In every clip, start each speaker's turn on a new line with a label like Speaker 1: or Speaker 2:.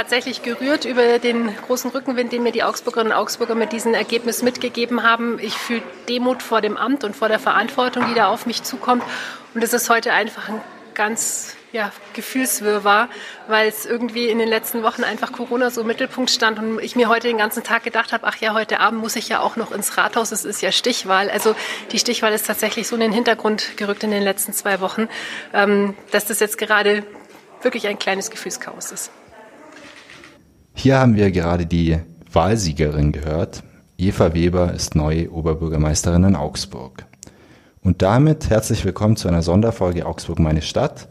Speaker 1: tatsächlich gerührt über den großen Rückenwind, den mir die Augsburgerinnen und Augsburger mit diesem Ergebnis mitgegeben haben. Ich fühle Demut vor dem Amt und vor der Verantwortung, die da auf mich zukommt. Und es ist heute einfach ein ganz ja, Gefühlswirrwarr, weil es irgendwie in den letzten Wochen einfach Corona so im Mittelpunkt stand und ich mir heute den ganzen Tag gedacht habe, ach ja, heute Abend muss ich ja auch noch ins Rathaus, es ist ja Stichwahl. Also die Stichwahl ist tatsächlich so in den Hintergrund gerückt in den letzten zwei Wochen, ähm, dass das jetzt gerade wirklich ein kleines Gefühlschaos ist.
Speaker 2: Hier haben wir gerade die Wahlsiegerin gehört. Eva Weber ist neue Oberbürgermeisterin in Augsburg. Und damit herzlich willkommen zu einer Sonderfolge Augsburg meine Stadt.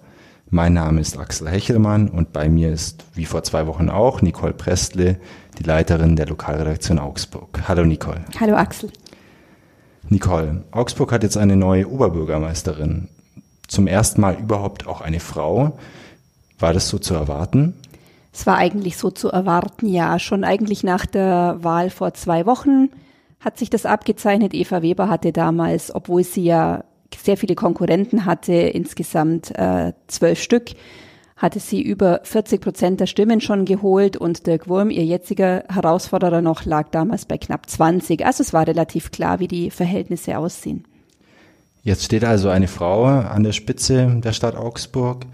Speaker 2: Mein Name ist Axel Hechelmann und bei mir ist, wie vor zwei Wochen auch, Nicole Prestle, die Leiterin der Lokalredaktion Augsburg. Hallo Nicole.
Speaker 3: Hallo Axel.
Speaker 2: Nicole, Augsburg hat jetzt eine neue Oberbürgermeisterin. Zum ersten Mal überhaupt auch eine Frau. War das so zu erwarten?
Speaker 3: Es war eigentlich so zu erwarten, ja. Schon eigentlich nach der Wahl vor zwei Wochen hat sich das abgezeichnet. Eva Weber hatte damals, obwohl sie ja sehr viele Konkurrenten hatte, insgesamt äh, zwölf Stück, hatte sie über 40 Prozent der Stimmen schon geholt und Dirk Wurm, ihr jetziger Herausforderer noch, lag damals bei knapp 20. Also es war relativ klar, wie die Verhältnisse aussehen.
Speaker 2: Jetzt steht also eine Frau an der Spitze der Stadt Augsburg.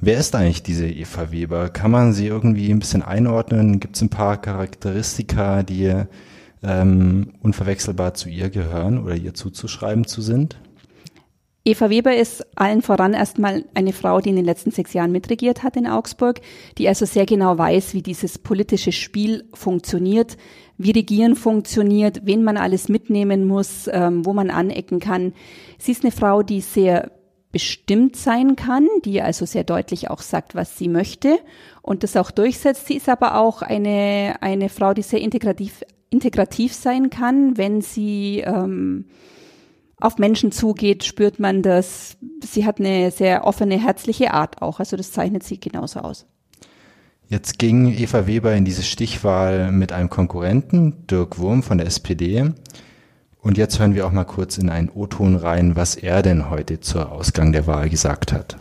Speaker 2: Wer ist eigentlich diese Eva Weber? Kann man sie irgendwie ein bisschen einordnen? Gibt es ein paar Charakteristika, die ähm, unverwechselbar zu ihr gehören oder ihr zuzuschreiben zu sind?
Speaker 3: Eva Weber ist allen voran erstmal eine Frau, die in den letzten sechs Jahren mitregiert hat in Augsburg, die also sehr genau weiß, wie dieses politische Spiel funktioniert, wie Regieren funktioniert, wen man alles mitnehmen muss, ähm, wo man anecken kann. Sie ist eine Frau, die sehr bestimmt sein kann, die also sehr deutlich auch sagt, was sie möchte und das auch durchsetzt. Sie ist aber auch eine, eine Frau, die sehr integrativ, integrativ sein kann, wenn sie ähm, auf Menschen zugeht, spürt man das. Sie hat eine sehr offene, herzliche Art auch. Also das zeichnet sie genauso aus.
Speaker 2: Jetzt ging Eva Weber in diese Stichwahl mit einem Konkurrenten, Dirk Wurm von der SPD. Und jetzt hören wir auch mal kurz in einen O-Ton rein, was er denn heute zur Ausgang der Wahl gesagt hat.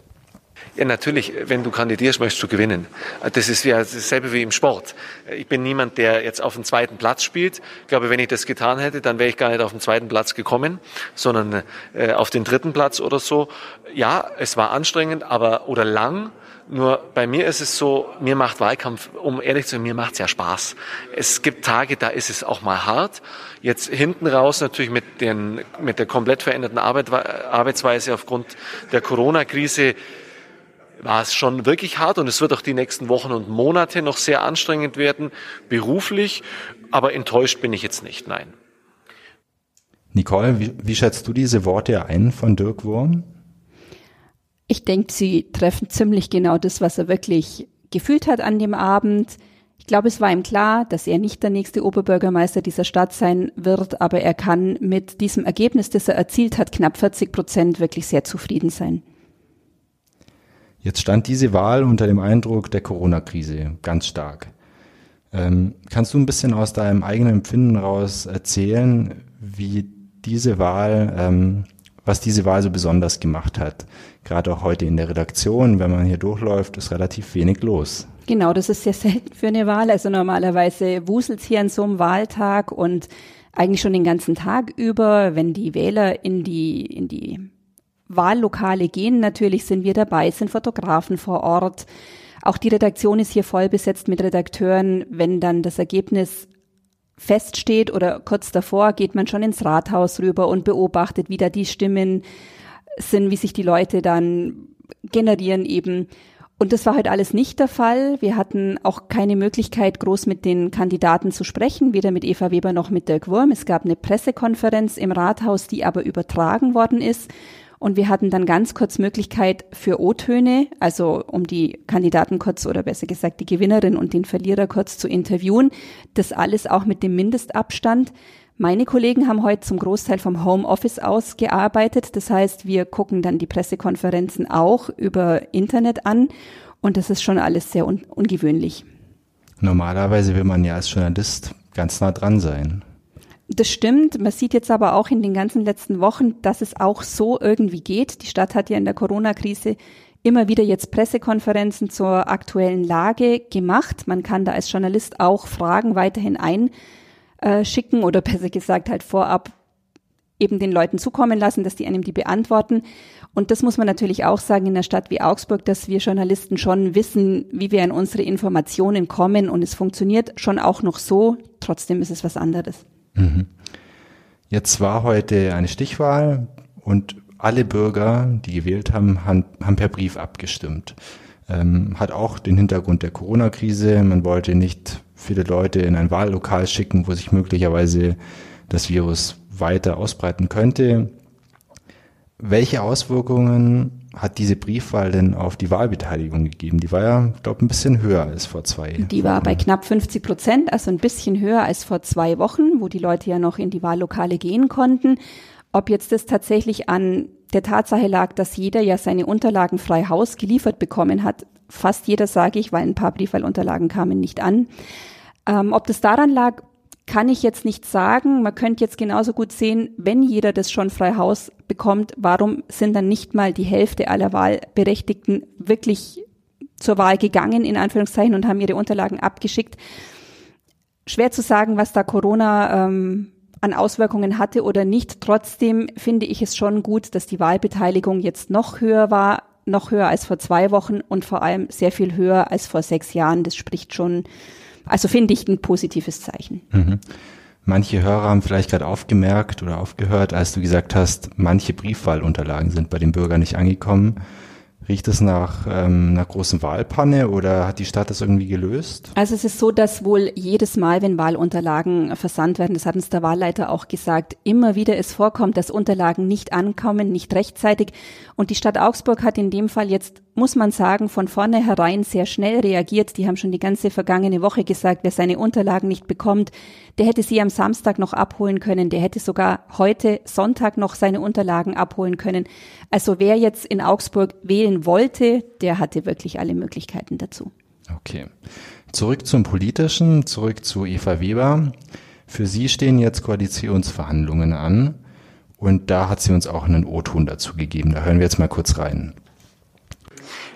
Speaker 4: Ja, natürlich, wenn du kandidierst, möchtest du gewinnen. Das ist ja dasselbe wie im Sport. Ich bin niemand, der jetzt auf dem zweiten Platz spielt. Ich glaube, wenn ich das getan hätte, dann wäre ich gar nicht auf den zweiten Platz gekommen, sondern äh, auf den dritten Platz oder so. Ja, es war anstrengend, aber oder lang. Nur bei mir ist es so, mir macht Wahlkampf, um ehrlich zu sein, mir macht's ja Spaß. Es gibt Tage, da ist es auch mal hart. Jetzt hinten raus natürlich mit, den, mit der komplett veränderten Arbeit, Arbeitsweise aufgrund der Corona-Krise war es schon wirklich hart und es wird auch die nächsten Wochen und Monate noch sehr anstrengend werden, beruflich, aber enttäuscht bin ich jetzt nicht, nein.
Speaker 2: Nicole, wie, wie schätzt du diese Worte ein von Dirk Wurm?
Speaker 3: Ich denke, sie treffen ziemlich genau das, was er wirklich gefühlt hat an dem Abend. Ich glaube, es war ihm klar, dass er nicht der nächste Oberbürgermeister dieser Stadt sein wird, aber er kann mit diesem Ergebnis, das er erzielt hat, knapp 40 Prozent, wirklich sehr zufrieden sein.
Speaker 2: Jetzt stand diese Wahl unter dem Eindruck der Corona-Krise ganz stark. Ähm, kannst du ein bisschen aus deinem eigenen Empfinden raus erzählen, wie diese Wahl, ähm, was diese Wahl so besonders gemacht hat? Gerade auch heute in der Redaktion, wenn man hier durchläuft, ist relativ wenig los.
Speaker 3: Genau, das ist sehr selten für eine Wahl. Also normalerweise wuselt hier an so einem Wahltag und eigentlich schon den ganzen Tag über, wenn die Wähler in die, in die Wahllokale gehen. Natürlich sind wir dabei, sind Fotografen vor Ort. Auch die Redaktion ist hier voll besetzt mit Redakteuren. Wenn dann das Ergebnis feststeht oder kurz davor, geht man schon ins Rathaus rüber und beobachtet, wie da die Stimmen sind, wie sich die Leute dann generieren eben. Und das war heute alles nicht der Fall. Wir hatten auch keine Möglichkeit, groß mit den Kandidaten zu sprechen, weder mit Eva Weber noch mit Dirk Wurm. Es gab eine Pressekonferenz im Rathaus, die aber übertragen worden ist. Und wir hatten dann ganz kurz Möglichkeit für O-Töne, also um die Kandidaten kurz oder besser gesagt die Gewinnerin und den Verlierer kurz zu interviewen. Das alles auch mit dem Mindestabstand. Meine Kollegen haben heute zum Großteil vom Homeoffice aus gearbeitet. Das heißt, wir gucken dann die Pressekonferenzen auch über Internet an. Und das ist schon alles sehr un ungewöhnlich.
Speaker 2: Normalerweise will man ja als Journalist ganz nah dran sein.
Speaker 3: Das stimmt. Man sieht jetzt aber auch in den ganzen letzten Wochen, dass es auch so irgendwie geht. Die Stadt hat ja in der Corona-Krise immer wieder jetzt Pressekonferenzen zur aktuellen Lage gemacht. Man kann da als Journalist auch Fragen weiterhin einschicken oder besser gesagt halt vorab eben den Leuten zukommen lassen, dass die einem die beantworten. Und das muss man natürlich auch sagen in einer Stadt wie Augsburg, dass wir Journalisten schon wissen, wie wir an unsere Informationen kommen und es funktioniert schon auch noch so. Trotzdem ist es was anderes.
Speaker 2: Jetzt war heute eine Stichwahl und alle Bürger, die gewählt haben, haben, per Brief abgestimmt. Ähm, hat auch den Hintergrund der Corona-Krise. Man wollte nicht viele Leute in ein Wahllokal schicken, wo sich möglicherweise das Virus weiter ausbreiten könnte. Welche Auswirkungen hat diese Briefwahl denn auf die Wahlbeteiligung gegeben? Die war ja, glaube ein bisschen höher als vor zwei.
Speaker 3: Die war bei knapp 50 Prozent, also ein bisschen höher als vor zwei Wochen, wo die Leute ja noch in die Wahllokale gehen konnten. Ob jetzt das tatsächlich an der Tatsache lag, dass jeder ja seine Unterlagen frei Haus geliefert bekommen hat, fast jeder sage ich, weil ein paar Briefwahlunterlagen kamen nicht an. Ähm, ob das daran lag, kann ich jetzt nicht sagen. Man könnte jetzt genauso gut sehen, wenn jeder das schon frei Haus bekommt, warum sind dann nicht mal die Hälfte aller Wahlberechtigten wirklich zur Wahl gegangen, in Anführungszeichen, und haben ihre Unterlagen abgeschickt. Schwer zu sagen, was da Corona ähm, an Auswirkungen hatte oder nicht. Trotzdem finde ich es schon gut, dass die Wahlbeteiligung jetzt noch höher war, noch höher als vor zwei Wochen und vor allem sehr viel höher als vor sechs Jahren. Das spricht schon, also finde ich ein positives Zeichen. Mhm.
Speaker 2: Manche Hörer haben vielleicht gerade aufgemerkt oder aufgehört, als du gesagt hast, manche Briefwahlunterlagen sind bei den Bürgern nicht angekommen. Riecht es nach ähm, einer großen Wahlpanne oder hat die Stadt das irgendwie gelöst?
Speaker 3: Also es ist so, dass wohl jedes Mal, wenn Wahlunterlagen versandt werden, das hat uns der Wahlleiter auch gesagt, immer wieder es vorkommt, dass Unterlagen nicht ankommen, nicht rechtzeitig. Und die Stadt Augsburg hat in dem Fall jetzt, muss man sagen, von vornherein sehr schnell reagiert. Die haben schon die ganze vergangene Woche gesagt, wer seine Unterlagen nicht bekommt, der hätte sie am Samstag noch abholen können, der hätte sogar heute Sonntag noch seine Unterlagen abholen können. Also wer jetzt in Augsburg wählen wollte, der hatte wirklich alle Möglichkeiten dazu.
Speaker 2: Okay. Zurück zum Politischen, zurück zu Eva Weber. Für Sie stehen jetzt Koalitionsverhandlungen an und da hat sie uns auch einen O-Ton dazu gegeben. Da hören wir jetzt mal kurz rein.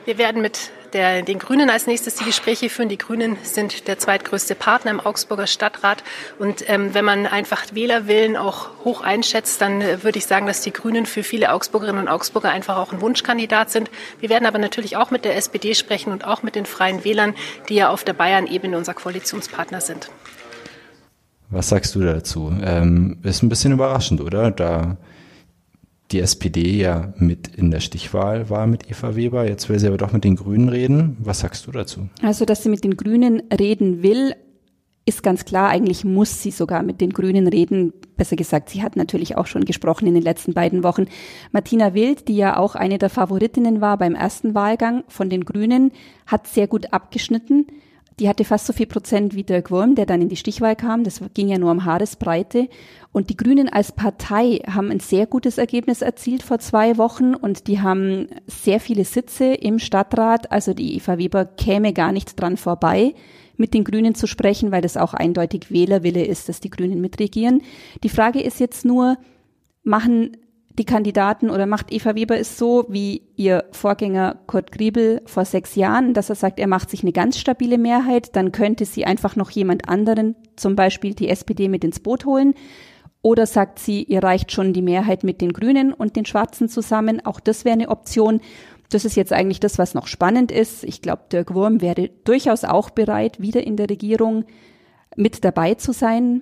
Speaker 1: Wir werden mit der, den Grünen als nächstes die Gespräche führen. Die Grünen sind der zweitgrößte Partner im Augsburger Stadtrat. Und ähm, wenn man einfach Wählerwillen auch hoch einschätzt, dann äh, würde ich sagen, dass die Grünen für viele Augsburgerinnen und Augsburger einfach auch ein Wunschkandidat sind. Wir werden aber natürlich auch mit der SPD sprechen und auch mit den Freien Wählern, die ja auf der Bayern-Ebene unser Koalitionspartner sind.
Speaker 2: Was sagst du dazu? Ähm, ist ein bisschen überraschend, oder? Da die SPD ja mit in der Stichwahl war mit Eva Weber. Jetzt will sie aber doch mit den Grünen reden. Was sagst du dazu?
Speaker 3: Also, dass sie mit den Grünen reden will, ist ganz klar. Eigentlich muss sie sogar mit den Grünen reden. Besser gesagt, sie hat natürlich auch schon gesprochen in den letzten beiden Wochen. Martina Wild, die ja auch eine der Favoritinnen war beim ersten Wahlgang von den Grünen, hat sehr gut abgeschnitten. Die hatte fast so viel Prozent wie Dirk Wurm, der dann in die Stichwahl kam. Das ging ja nur um Haaresbreite. Und die Grünen als Partei haben ein sehr gutes Ergebnis erzielt vor zwei Wochen und die haben sehr viele Sitze im Stadtrat. Also die Eva Weber käme gar nicht dran vorbei, mit den Grünen zu sprechen, weil das auch eindeutig Wählerwille ist, dass die Grünen mitregieren. Die Frage ist jetzt nur, machen die Kandidaten oder macht Eva Weber es so wie ihr Vorgänger Kurt Griebel vor sechs Jahren, dass er sagt, er macht sich eine ganz stabile Mehrheit, dann könnte sie einfach noch jemand anderen, zum Beispiel die SPD, mit ins Boot holen. Oder sagt sie, ihr reicht schon die Mehrheit mit den Grünen und den Schwarzen zusammen. Auch das wäre eine Option. Das ist jetzt eigentlich das, was noch spannend ist. Ich glaube, Dirk Wurm wäre durchaus auch bereit, wieder in der Regierung mit dabei zu sein.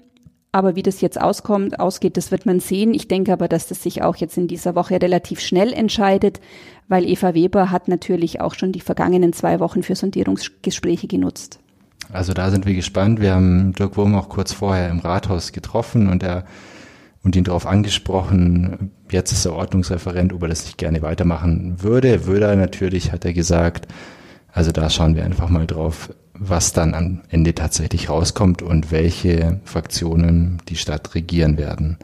Speaker 3: Aber wie das jetzt auskommt, ausgeht, das wird man sehen. Ich denke aber, dass das sich auch jetzt in dieser Woche relativ schnell entscheidet, weil Eva Weber hat natürlich auch schon die vergangenen zwei Wochen für Sondierungsgespräche genutzt.
Speaker 2: Also da sind wir gespannt. Wir haben Dirk Wurm auch kurz vorher im Rathaus getroffen und er und ihn darauf angesprochen, jetzt ist er Ordnungsreferent, ob er das nicht gerne weitermachen würde. Würde er natürlich, hat er gesagt. Also da schauen wir einfach mal drauf, was dann am Ende tatsächlich rauskommt und welche Fraktionen die Stadt regieren werden.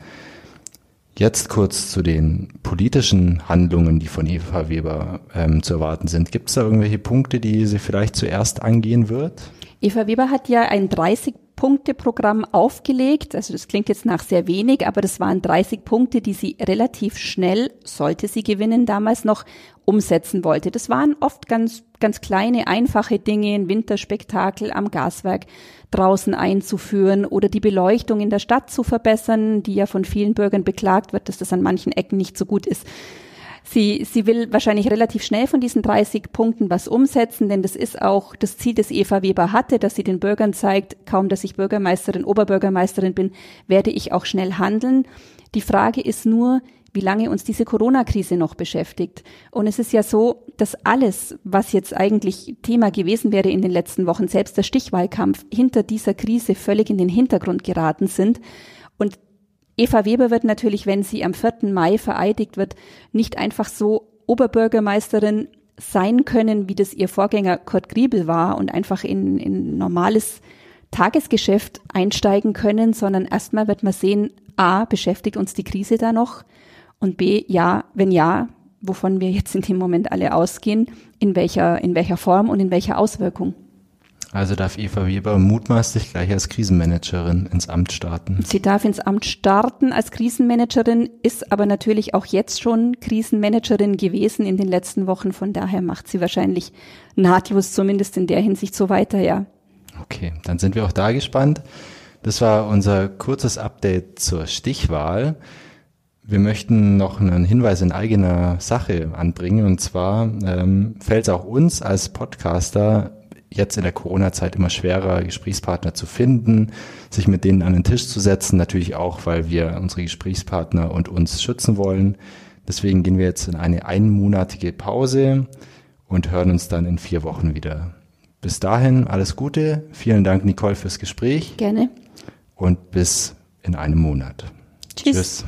Speaker 2: Jetzt kurz zu den politischen Handlungen, die von Eva Weber ähm, zu erwarten sind. Gibt es da irgendwelche Punkte, die sie vielleicht zuerst angehen wird?
Speaker 3: Eva Weber hat ja ein 30 30-Punkte-Programm aufgelegt. Also das klingt jetzt nach sehr wenig, aber das waren 30 Punkte, die sie relativ schnell, sollte sie gewinnen, damals noch umsetzen wollte. Das waren oft ganz, ganz kleine, einfache Dinge, ein Winterspektakel am Gaswerk draußen einzuführen oder die Beleuchtung in der Stadt zu verbessern, die ja von vielen Bürgern beklagt wird, dass das an manchen Ecken nicht so gut ist. Sie, sie will wahrscheinlich relativ schnell von diesen 30 Punkten was umsetzen, denn das ist auch das Ziel, das Eva Weber hatte, dass sie den Bürgern zeigt, kaum dass ich Bürgermeisterin, Oberbürgermeisterin bin, werde ich auch schnell handeln. Die Frage ist nur, wie lange uns diese Corona-Krise noch beschäftigt. Und es ist ja so, dass alles, was jetzt eigentlich Thema gewesen wäre in den letzten Wochen, selbst der Stichwahlkampf, hinter dieser Krise völlig in den Hintergrund geraten sind. Und Eva Weber wird natürlich, wenn sie am 4. Mai vereidigt wird, nicht einfach so Oberbürgermeisterin sein können, wie das ihr Vorgänger Kurt Griebel war und einfach in, in normales Tagesgeschäft einsteigen können, sondern erstmal wird man sehen, a, beschäftigt uns die Krise da noch und b, ja, wenn ja, wovon wir jetzt in dem Moment alle ausgehen, in welcher, in welcher Form und in welcher Auswirkung.
Speaker 2: Also darf Eva Weber mutmaßlich gleich als Krisenmanagerin ins Amt starten.
Speaker 3: Sie darf ins Amt starten als Krisenmanagerin, ist aber natürlich auch jetzt schon Krisenmanagerin gewesen in den letzten Wochen. Von daher macht sie wahrscheinlich nahtlos zumindest in der Hinsicht so weiter, ja.
Speaker 2: Okay, dann sind wir auch da gespannt. Das war unser kurzes Update zur Stichwahl. Wir möchten noch einen Hinweis in eigener Sache anbringen. Und zwar ähm, fällt es auch uns als Podcaster jetzt in der Corona-Zeit immer schwerer, Gesprächspartner zu finden, sich mit denen an den Tisch zu setzen. Natürlich auch, weil wir unsere Gesprächspartner und uns schützen wollen. Deswegen gehen wir jetzt in eine einmonatige Pause und hören uns dann in vier Wochen wieder. Bis dahin alles Gute. Vielen Dank, Nicole, fürs Gespräch.
Speaker 3: Gerne.
Speaker 2: Und bis in einem Monat.
Speaker 3: Tschüss. Tschüss.